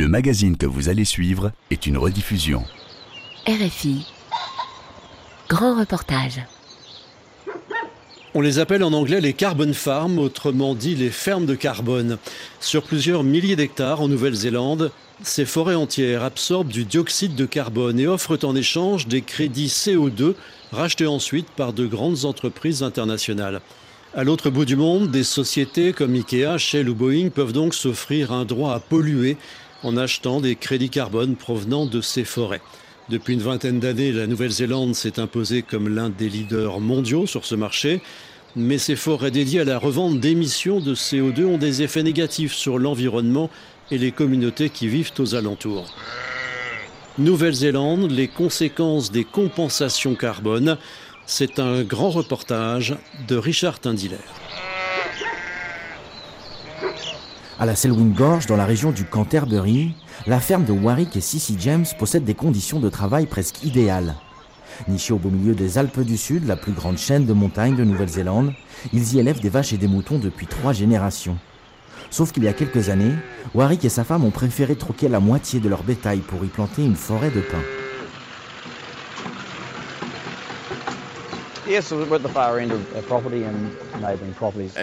Le magazine que vous allez suivre est une rediffusion. RFI. Grand reportage. On les appelle en anglais les carbon farms, autrement dit les fermes de carbone. Sur plusieurs milliers d'hectares en Nouvelle-Zélande, ces forêts entières absorbent du dioxyde de carbone et offrent en échange des crédits CO2 rachetés ensuite par de grandes entreprises internationales. À l'autre bout du monde, des sociétés comme Ikea, Shell ou Boeing peuvent donc s'offrir un droit à polluer en achetant des crédits carbone provenant de ces forêts. Depuis une vingtaine d'années, la Nouvelle-Zélande s'est imposée comme l'un des leaders mondiaux sur ce marché. Mais ces forêts dédiées à la revente d'émissions de CO2 ont des effets négatifs sur l'environnement et les communautés qui vivent aux alentours. Nouvelle-Zélande, les conséquences des compensations carbone. C'est un grand reportage de Richard Tindiller. À la Selwyn Gorge, dans la région du Canterbury, la ferme de Warwick et Sissy James possède des conditions de travail presque idéales. Nichés au beau milieu des Alpes du Sud, la plus grande chaîne de montagnes de Nouvelle-Zélande, ils y élèvent des vaches et des moutons depuis trois générations. Sauf qu'il y a quelques années, Warwick et sa femme ont préféré troquer la moitié de leur bétail pour y planter une forêt de pins.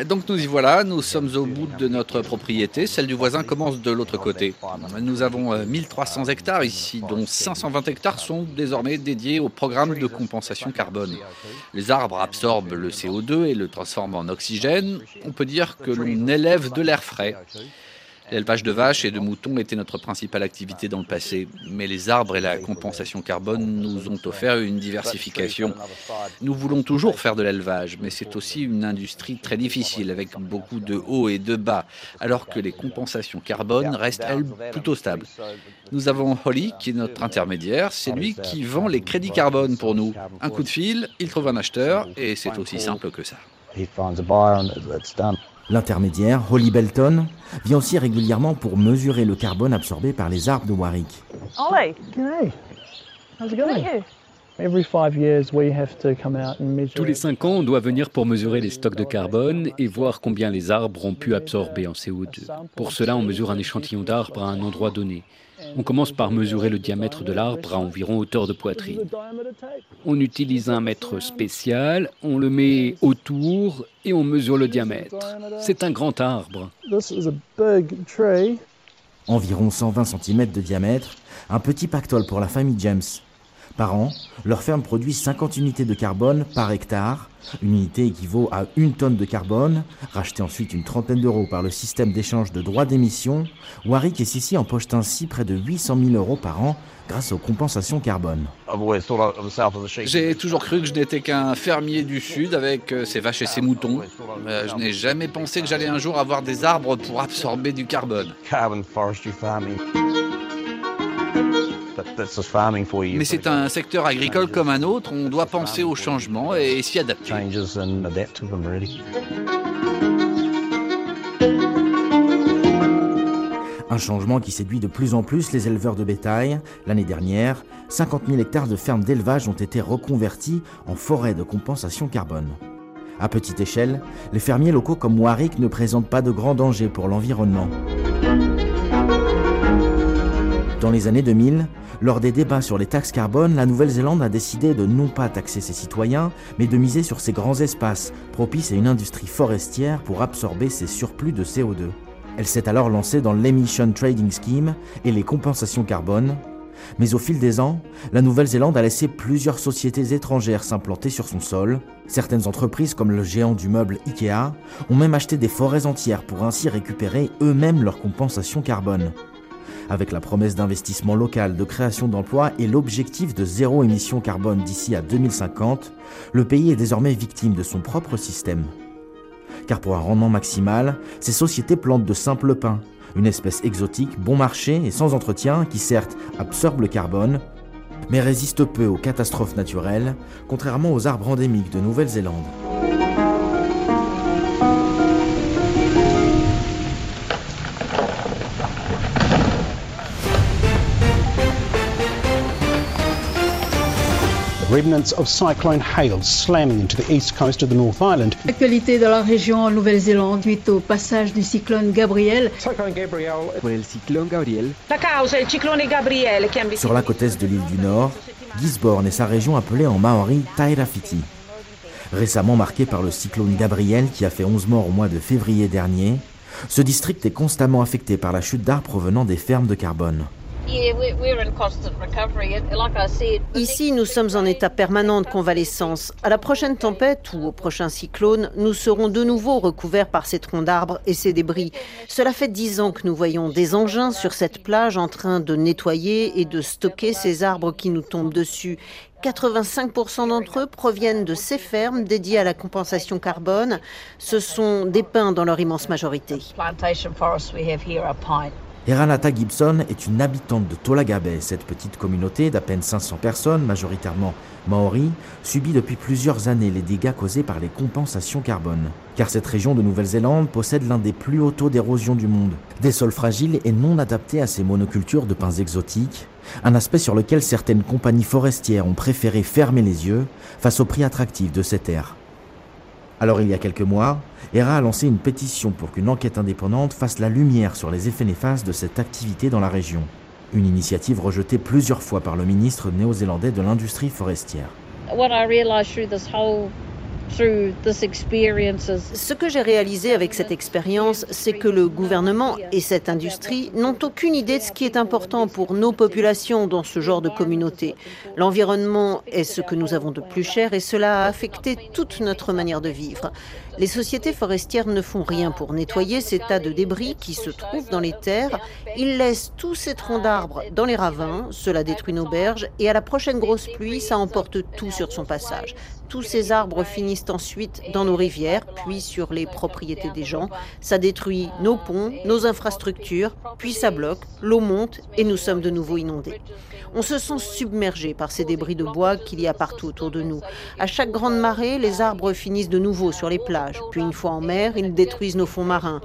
Donc nous y voilà, nous sommes au bout de notre propriété, celle du voisin commence de l'autre côté. Nous avons 1300 euh, hectares ici, dont 520 hectares sont désormais dédiés au programme de compensation carbone. Les arbres absorbent le CO2 et le transforment en oxygène. On peut dire que l'on élève de l'air frais. L'élevage de vaches et de moutons était notre principale activité dans le passé, mais les arbres et la compensation carbone nous ont offert une diversification. Nous voulons toujours faire de l'élevage, mais c'est aussi une industrie très difficile avec beaucoup de hauts et de bas, alors que les compensations carbone restent, elles, plutôt stables. Nous avons Holly, qui est notre intermédiaire, c'est lui qui vend les crédits carbone pour nous. Un coup de fil, il trouve un acheteur, et c'est aussi simple que ça. L'intermédiaire, Holly Belton, vient aussi régulièrement pour mesurer le carbone absorbé par les arbres de Warwick. Hey, how's it going? At you. Every five years, we have to come out and measure. Tous les cinq ans, on doit venir pour mesurer les stocks de carbone et voir combien les arbres ont pu absorber en CO2. Pour cela, on mesure un échantillon d'arbres à un endroit donné. On commence par mesurer le diamètre de l'arbre à environ hauteur de poitrine. On utilise un mètre spécial, on le met autour et on mesure le diamètre. C'est un grand arbre. This is a big tree. Environ 120 cm de diamètre, un petit pactole pour la famille James. Par an, leur ferme produit 50 unités de carbone par hectare. Une unité équivaut à une tonne de carbone, rachetée ensuite une trentaine d'euros par le système d'échange de droits d'émission. Warwick et Sissi empochent ainsi près de 800 000 euros par an grâce aux compensations carbone. J'ai toujours cru que je n'étais qu'un fermier du Sud avec euh, ses vaches et ses moutons. Euh, je n'ai jamais pensé que j'allais un jour avoir des arbres pour absorber du carbone. Mais c'est un secteur agricole comme un autre, on doit penser au changement et s'y adapter. Un changement qui séduit de plus en plus les éleveurs de bétail. L'année dernière, 50 000 hectares de fermes d'élevage ont été reconvertis en forêts de compensation carbone. À petite échelle, les fermiers locaux comme Warwick ne présentent pas de grands dangers pour l'environnement. Dans les années 2000, lors des débats sur les taxes carbone, la Nouvelle-Zélande a décidé de non pas taxer ses citoyens, mais de miser sur ces grands espaces, propices à une industrie forestière pour absorber ces surplus de CO2. Elle s'est alors lancée dans l'Emission Trading Scheme et les compensations carbone. Mais au fil des ans, la Nouvelle-Zélande a laissé plusieurs sociétés étrangères s'implanter sur son sol. Certaines entreprises, comme le géant du meuble Ikea, ont même acheté des forêts entières pour ainsi récupérer eux-mêmes leurs compensations carbone. Avec la promesse d'investissement local, de création d'emplois et l'objectif de zéro émission carbone d'ici à 2050, le pays est désormais victime de son propre système. Car pour un rendement maximal, ces sociétés plantent de simples pins, une espèce exotique, bon marché et sans entretien qui certes absorbe le carbone, mais résiste peu aux catastrophes naturelles, contrairement aux arbres endémiques de Nouvelle-Zélande. Remnants of cyclone hail slamming into the east coast of the North Island. L'actualité dans la région en Nouvelle-Zélande suite au passage du cyclone Gabriel. Cyclone Gabriel. el ciclone Gabriel? La il ciclone Gabriele che ha Sur la côte est de l'île du Nord, Gisborne et sa région appelée en maori Tairafiti. Récemment marqué par le cyclone Gabriel qui a fait 11 morts au mois de février dernier, ce district est constamment affecté par la chute d'arbres provenant des fermes de carbone. Ici, nous sommes en état permanent de convalescence. À la prochaine tempête ou au prochain cyclone, nous serons de nouveau recouverts par ces troncs d'arbres et ces débris. Cela fait dix ans que nous voyons des engins sur cette plage en train de nettoyer et de stocker ces arbres qui nous tombent dessus. 85% d'entre eux proviennent de ces fermes dédiées à la compensation carbone. Ce sont des pins dans leur immense majorité. Eranata Gibson est une habitante de Tolaga Bay. Cette petite communauté d'à peine 500 personnes, majoritairement maoris, subit depuis plusieurs années les dégâts causés par les compensations carbone. Car cette région de Nouvelle-Zélande possède l'un des plus hauts taux d'érosion du monde. Des sols fragiles et non adaptés à ces monocultures de pins exotiques, un aspect sur lequel certaines compagnies forestières ont préféré fermer les yeux face au prix attractif de ces terres. Alors il y a quelques mois, ERA a lancé une pétition pour qu'une enquête indépendante fasse la lumière sur les effets néfastes de cette activité dans la région. Une initiative rejetée plusieurs fois par le ministre néo-zélandais de l'industrie forestière. Ce que j'ai réalisé avec cette expérience, c'est que le gouvernement et cette industrie n'ont aucune idée de ce qui est important pour nos populations dans ce genre de communauté. L'environnement est ce que nous avons de plus cher et cela a affecté toute notre manière de vivre. Les sociétés forestières ne font rien pour nettoyer ces tas de débris qui se trouvent dans les terres. Ils laissent tous ces troncs d'arbres dans les ravins, cela détruit nos berges et à la prochaine grosse pluie, ça emporte tout sur son passage. Tous ces arbres finissent ensuite dans nos rivières, puis sur les propriétés des gens. Ça détruit nos ponts, nos infrastructures, puis ça bloque, l'eau monte et nous sommes de nouveau inondés. On se sent submergé par ces débris de bois qu'il y a partout autour de nous. À chaque grande marée, les arbres finissent de nouveau sur les plages, puis une fois en mer, ils détruisent nos fonds marins.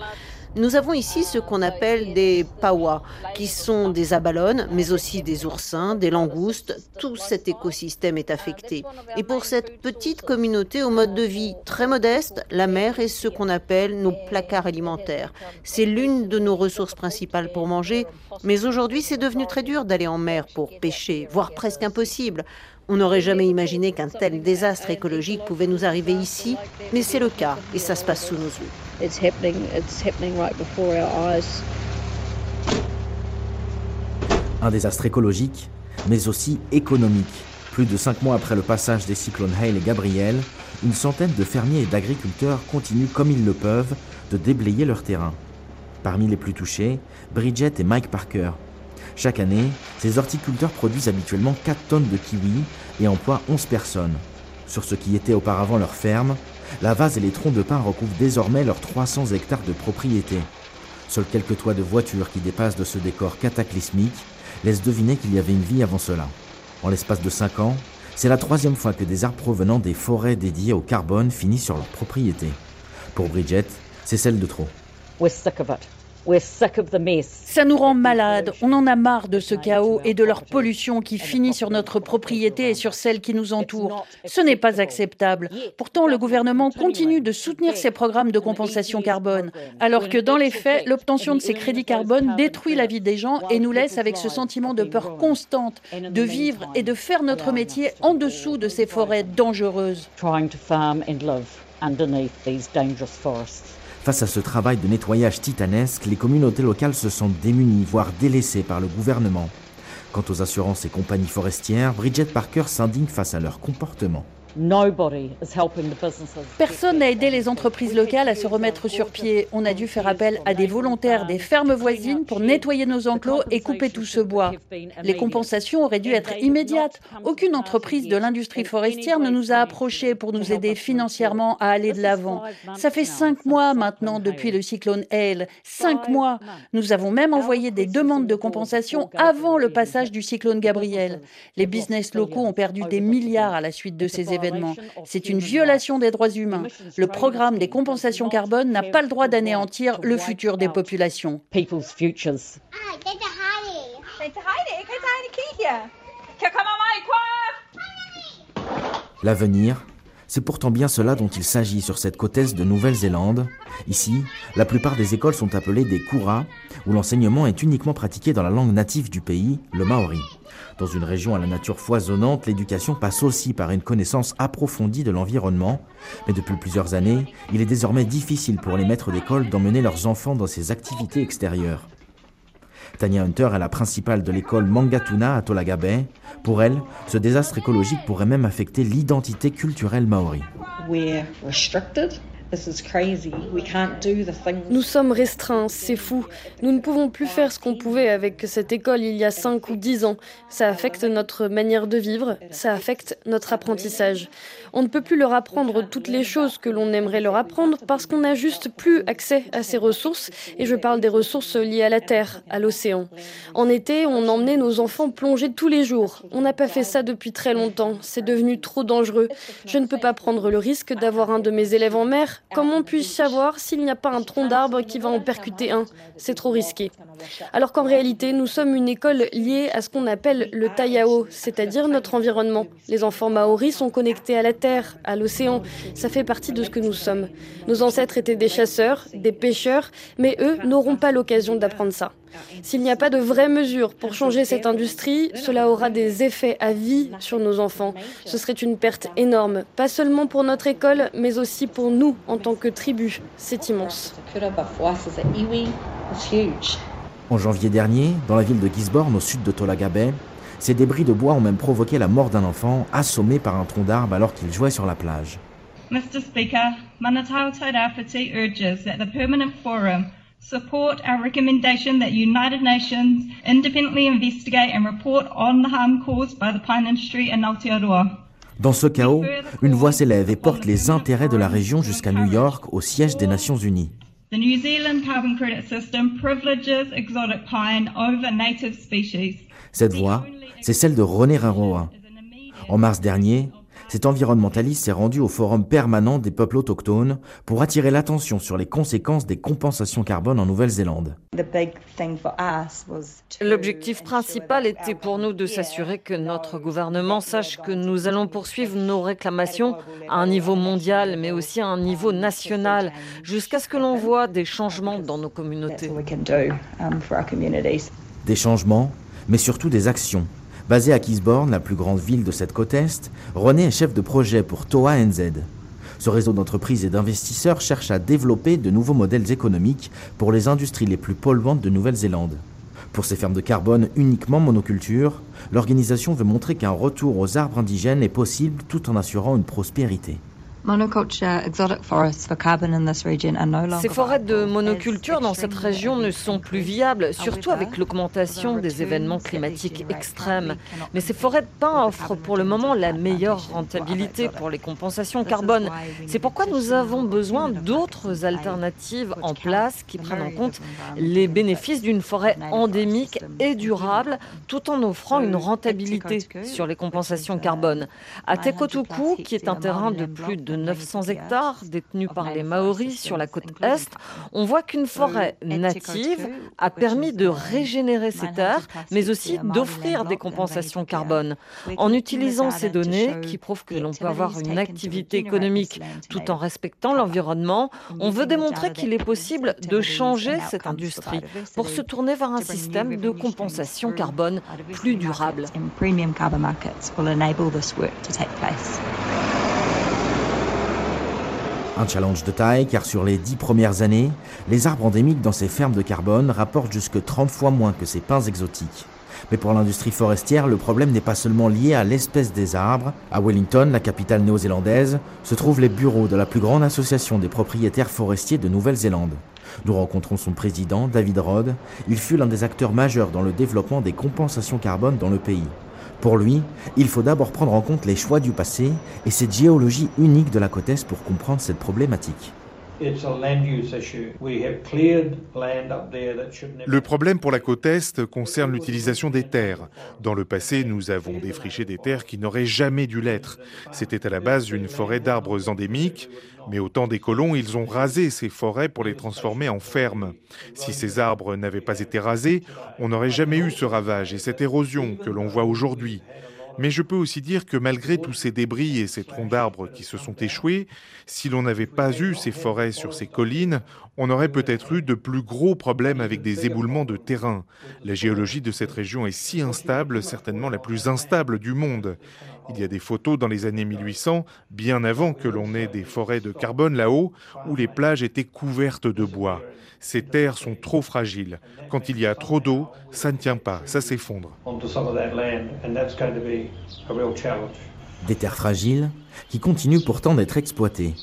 Nous avons ici ce qu'on appelle des pawas, qui sont des abalones, mais aussi des oursins, des langoustes. Tout cet écosystème est affecté. Et pour cette petite communauté au mode de vie très modeste, la mer est ce qu'on appelle nos placards alimentaires. C'est l'une de nos ressources principales pour manger, mais aujourd'hui c'est devenu très dur d'aller en mer pour pêcher, voire presque impossible. On n'aurait jamais imaginé qu'un tel désastre écologique pouvait nous arriver ici, mais c'est le cas et ça se passe sous nos yeux. Un désastre écologique, mais aussi économique. Plus de cinq mois après le passage des cyclones Hale et Gabriel, une centaine de fermiers et d'agriculteurs continuent comme ils le peuvent de déblayer leur terrain. Parmi les plus touchés, Bridget et Mike Parker, chaque année, ces horticulteurs produisent habituellement 4 tonnes de kiwis et emploient 11 personnes. Sur ce qui était auparavant leur ferme, la vase et les troncs de pin recouvrent désormais leurs 300 hectares de propriété. Seuls quelques toits de voitures qui dépassent de ce décor cataclysmique laissent deviner qu'il y avait une vie avant cela. En l'espace de 5 ans, c'est la troisième fois que des arbres provenant des forêts dédiées au carbone finissent sur leur propriété. Pour Bridget, c'est celle de trop. Ça nous rend malades. On en a marre de ce chaos et de leur pollution qui finit sur notre propriété et sur celle qui nous entoure. Ce n'est pas acceptable. Pourtant, le gouvernement continue de soutenir ces programmes de compensation carbone, alors que dans les faits, l'obtention de ces crédits carbone détruit la vie des gens et nous laisse avec ce sentiment de peur constante de vivre et de faire notre métier en dessous de ces forêts dangereuses. Face à ce travail de nettoyage titanesque, les communautés locales se sentent démunies, voire délaissées par le gouvernement. Quant aux assurances et compagnies forestières, Bridget Parker s'indigne face à leur comportement. Personne n'a aidé les entreprises locales à se remettre sur pied. On a dû faire appel à des volontaires des fermes voisines pour nettoyer nos enclos et couper tout ce bois. Les compensations auraient dû être immédiates. Aucune entreprise de l'industrie forestière ne nous a approchés pour nous aider financièrement à aller de l'avant. Ça fait cinq mois maintenant depuis le cyclone Hale. Cinq mois. Nous avons même envoyé des demandes de compensation avant le passage du cyclone Gabriel. Les business locaux ont perdu des milliards à la suite de ces événements. C'est une violation des droits humains. Le programme des compensations carbone n'a pas le droit d'anéantir le futur des populations. L'avenir, c'est pourtant bien cela dont il s'agit sur cette côte est de Nouvelle-Zélande. Ici, la plupart des écoles sont appelées des kuras, où l'enseignement est uniquement pratiqué dans la langue native du pays, le maori. Dans une région à la nature foisonnante, l'éducation passe aussi par une connaissance approfondie de l'environnement, mais depuis plusieurs années, il est désormais difficile pour les maîtres d'école d'emmener leurs enfants dans ces activités extérieures. Tanya Hunter est la principale de l'école Mangatuna à Tolaga Bay. Pour elle, ce désastre écologique pourrait même affecter l'identité culturelle maori. Nous sommes restreints, c'est fou. Nous ne pouvons plus faire ce qu'on pouvait avec cette école il y a 5 ou 10 ans. Ça affecte notre manière de vivre, ça affecte notre apprentissage. On ne peut plus leur apprendre toutes les choses que l'on aimerait leur apprendre parce qu'on n'a juste plus accès à ces ressources, et je parle des ressources liées à la terre, à l'océan. En été, on emmenait nos enfants plonger tous les jours. On n'a pas fait ça depuis très longtemps, c'est devenu trop dangereux. Je ne peux pas prendre le risque d'avoir un de mes élèves en mer. Comment puis-je savoir s'il n'y a pas un tronc d'arbre qui va en percuter un C'est trop risqué. Alors qu'en réalité, nous sommes une école liée à ce qu'on appelle le Tayao, c'est-à-dire notre environnement. Les enfants maoris sont connectés à la terre, à l'océan. Ça fait partie de ce que nous sommes. Nos ancêtres étaient des chasseurs, des pêcheurs, mais eux n'auront pas l'occasion d'apprendre ça. S'il n'y a pas de vraies mesures pour changer cette industrie, cela aura des effets à vie sur nos enfants. Ce serait une perte énorme, pas seulement pour notre école, mais aussi pour nous en tant que tribu. C'est immense. En janvier dernier, dans la ville de Gisborne, au sud de Tolaga Bay, ces débris de bois ont même provoqué la mort d'un enfant assommé par un tronc d'arbre alors qu'il jouait sur la plage. Mr. Speaker, Manatau Tairāwhiti urges that the Permanent Forum support our recommendation that United Nations independently investigate and report on the harm caused by the pine industry in Aotearoa. Dans ce chaos, une voix s'élève et porte les intérêts de la région jusqu'à New York, au siège des Nations Unies. The New Zealand carbon credit system privileges exotic pine over native species. Cette voix, c'est celle de René Raroa. En mars dernier, cet environnementaliste s'est rendu au Forum permanent des peuples autochtones pour attirer l'attention sur les conséquences des compensations carbone en Nouvelle-Zélande. L'objectif principal était pour nous de s'assurer que notre gouvernement sache que nous allons poursuivre nos réclamations à un niveau mondial, mais aussi à un niveau national, jusqu'à ce que l'on voit des changements dans nos communautés. Des changements, mais surtout des actions. Basé à Gisborne, la plus grande ville de cette côte est, René est chef de projet pour Toa NZ. Ce réseau d'entreprises et d'investisseurs cherche à développer de nouveaux modèles économiques pour les industries les plus polluantes de Nouvelle-Zélande. Pour ces fermes de carbone uniquement monoculture, l'organisation veut montrer qu'un retour aux arbres indigènes est possible tout en assurant une prospérité. Ces forêts de monoculture dans cette région ne sont plus viables, surtout avec l'augmentation des événements climatiques extrêmes. Mais ces forêts de pins offrent pour le moment la meilleure rentabilité pour les compensations carbone. C'est pourquoi nous avons besoin d'autres alternatives en place qui prennent en compte les bénéfices d'une forêt endémique et durable, tout en offrant une rentabilité sur les compensations carbone. À Tekotuku, qui est un terrain de plus de 900 hectares détenus par les Maoris sur la côte est, on voit qu'une forêt native a permis de régénérer ces terres, mais aussi d'offrir des compensations carbone. En utilisant ces données qui prouvent que l'on peut avoir une activité économique tout en respectant l'environnement, on veut démontrer qu'il est possible de changer cette industrie pour se tourner vers un système de compensation carbone plus durable. Un challenge de taille car sur les dix premières années, les arbres endémiques dans ces fermes de carbone rapportent jusque 30 fois moins que ces pins exotiques. Mais pour l'industrie forestière, le problème n'est pas seulement lié à l'espèce des arbres. À Wellington, la capitale néo-zélandaise, se trouvent les bureaux de la plus grande association des propriétaires forestiers de Nouvelle-Zélande. Nous rencontrons son président, David Rod. Il fut l'un des acteurs majeurs dans le développement des compensations carbone dans le pays. Pour lui, il faut d'abord prendre en compte les choix du passé et cette géologie unique de la côte pour comprendre cette problématique. Le problème pour la côte Est concerne l'utilisation des terres. Dans le passé, nous avons défriché des terres qui n'auraient jamais dû l'être. C'était à la base une forêt d'arbres endémiques, mais au temps des colons, ils ont rasé ces forêts pour les transformer en fermes. Si ces arbres n'avaient pas été rasés, on n'aurait jamais eu ce ravage et cette érosion que l'on voit aujourd'hui. Mais je peux aussi dire que malgré tous ces débris et ces troncs d'arbres qui se sont échoués, si l'on n'avait pas eu ces forêts sur ces collines, on aurait peut-être eu de plus gros problèmes avec des éboulements de terrain. La géologie de cette région est si instable, certainement la plus instable du monde. Il y a des photos dans les années 1800, bien avant que l'on ait des forêts de carbone là-haut, où les plages étaient couvertes de bois. Ces terres sont trop fragiles. Quand il y a trop d'eau, ça ne tient pas, ça s'effondre. Des terres fragiles qui continuent pourtant d'être exploitées.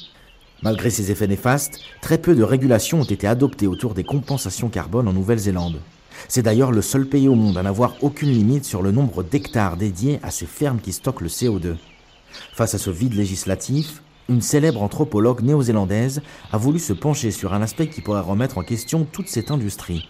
Malgré ces effets néfastes, très peu de régulations ont été adoptées autour des compensations carbone en Nouvelle-Zélande. C'est d'ailleurs le seul pays au monde à n'avoir aucune limite sur le nombre d'hectares dédiés à ces fermes qui stockent le CO2. Face à ce vide législatif, une célèbre anthropologue néo-zélandaise a voulu se pencher sur un aspect qui pourrait remettre en question toute cette industrie.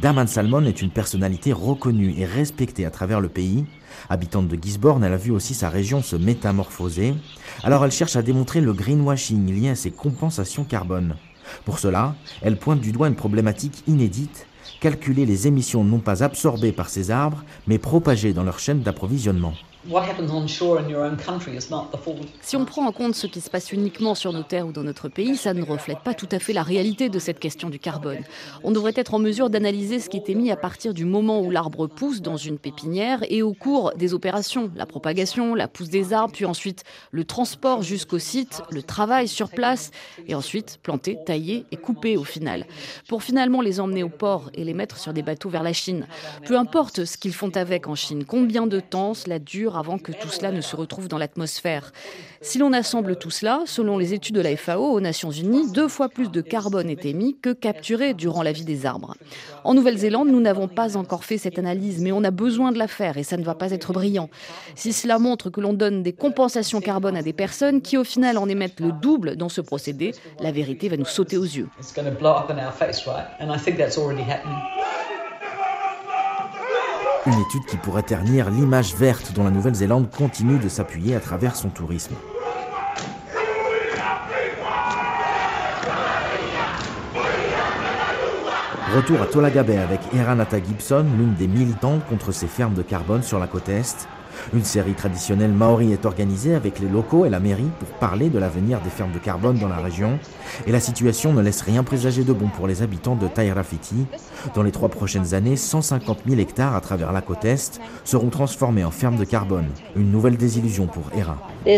Daman Salmon est une personnalité reconnue et respectée à travers le pays. Habitante de Gisborne, elle a vu aussi sa région se métamorphoser. Alors elle cherche à démontrer le greenwashing lié à ces compensations carbone. Pour cela, elle pointe du doigt une problématique inédite calculer les émissions non pas absorbées par ces arbres, mais propagées dans leur chaîne d'approvisionnement. Si on prend en compte ce qui se passe uniquement sur nos terres ou dans notre pays, ça ne reflète pas tout à fait la réalité de cette question du carbone. On devrait être en mesure d'analyser ce qui est émis à partir du moment où l'arbre pousse dans une pépinière et au cours des opérations, la propagation, la pousse des arbres, puis ensuite le transport jusqu'au site, le travail sur place, et ensuite planter, tailler et couper au final, pour finalement les emmener au port et les mettre sur des bateaux vers la Chine. Peu importe ce qu'ils font avec en Chine, combien de temps cela dure avant que tout cela ne se retrouve dans l'atmosphère. Si l'on assemble tout cela, selon les études de la FAO aux Nations Unies, deux fois plus de carbone est émis que capturé durant la vie des arbres. En Nouvelle-Zélande, nous n'avons pas encore fait cette analyse, mais on a besoin de la faire et ça ne va pas être brillant. Si cela montre que l'on donne des compensations carbone à des personnes qui au final en émettent le double dans ce procédé, la vérité va nous sauter aux yeux. Une étude qui pourrait ternir l'image verte dont la Nouvelle-Zélande continue de s'appuyer à travers son tourisme. Retour à Tolagabé avec Eranata Gibson, l'une des militantes contre ces fermes de carbone sur la côte Est. Une série traditionnelle maori est organisée avec les locaux et la mairie pour parler de l'avenir des fermes de carbone dans la région. Et la situation ne laisse rien présager de bon pour les habitants de Tairafiti. Dans les trois prochaines années, 150 000 hectares à travers la côte Est seront transformés en fermes de carbone. Une nouvelle désillusion pour Era. Il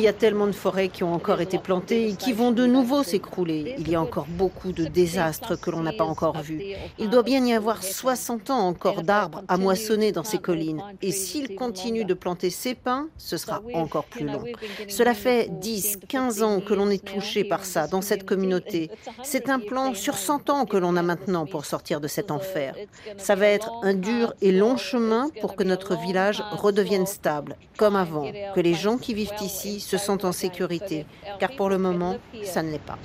y a tellement de forêts qui ont encore été plantées et qui vont de nouveau s'écrouler. Il y a encore beaucoup de désastres que l'on n'a pas encore vus. Il doit bien y avoir 60 ans encore d'arbres à moissonner dans ces collines. Et s'ils continuent de planter ces pins, ce sera encore plus long. Cela fait 10, 15 ans que l'on est touché par ça dans cette communauté. C'est un plan sur 100 ans que l'on a maintenant pour sortir de cet enfer. Ça va être un dur et long chemin pour que notre village redevienne stable, comme avant, que les gens qui vivent ici se sentent en sécurité, car pour le moment, ça ne l'est pas.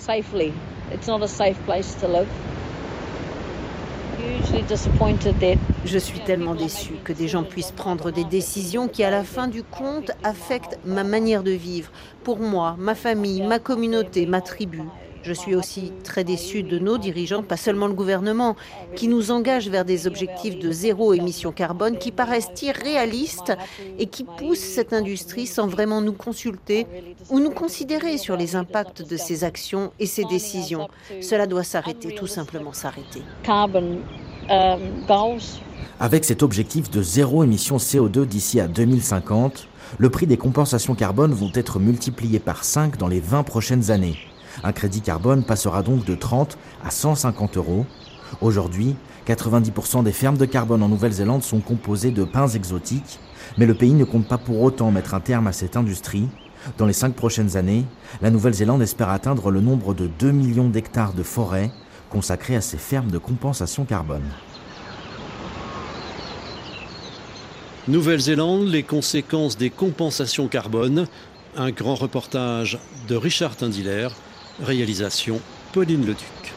Je suis tellement déçue que des gens puissent prendre des décisions qui, à la fin du compte, affectent ma manière de vivre, pour moi, ma famille, ma communauté, ma tribu. Je suis aussi très déçue de nos dirigeants, pas seulement le gouvernement, qui nous engagent vers des objectifs de zéro émission carbone qui paraissent irréalistes et qui poussent cette industrie sans vraiment nous consulter ou nous considérer sur les impacts de ces actions et ces décisions. Cela doit s'arrêter, tout simplement s'arrêter. Avec cet objectif de zéro émission CO2 d'ici à 2050, le prix des compensations carbone vont être multipliés par 5 dans les 20 prochaines années. Un crédit carbone passera donc de 30 à 150 euros. Aujourd'hui, 90% des fermes de carbone en Nouvelle-Zélande sont composées de pins exotiques, mais le pays ne compte pas pour autant mettre un terme à cette industrie. Dans les cinq prochaines années, la Nouvelle-Zélande espère atteindre le nombre de 2 millions d'hectares de forêts consacrés à ces fermes de compensation carbone. Nouvelle-Zélande, les conséquences des compensations carbone. Un grand reportage de Richard Tindiller Réalisation Pauline Leduc.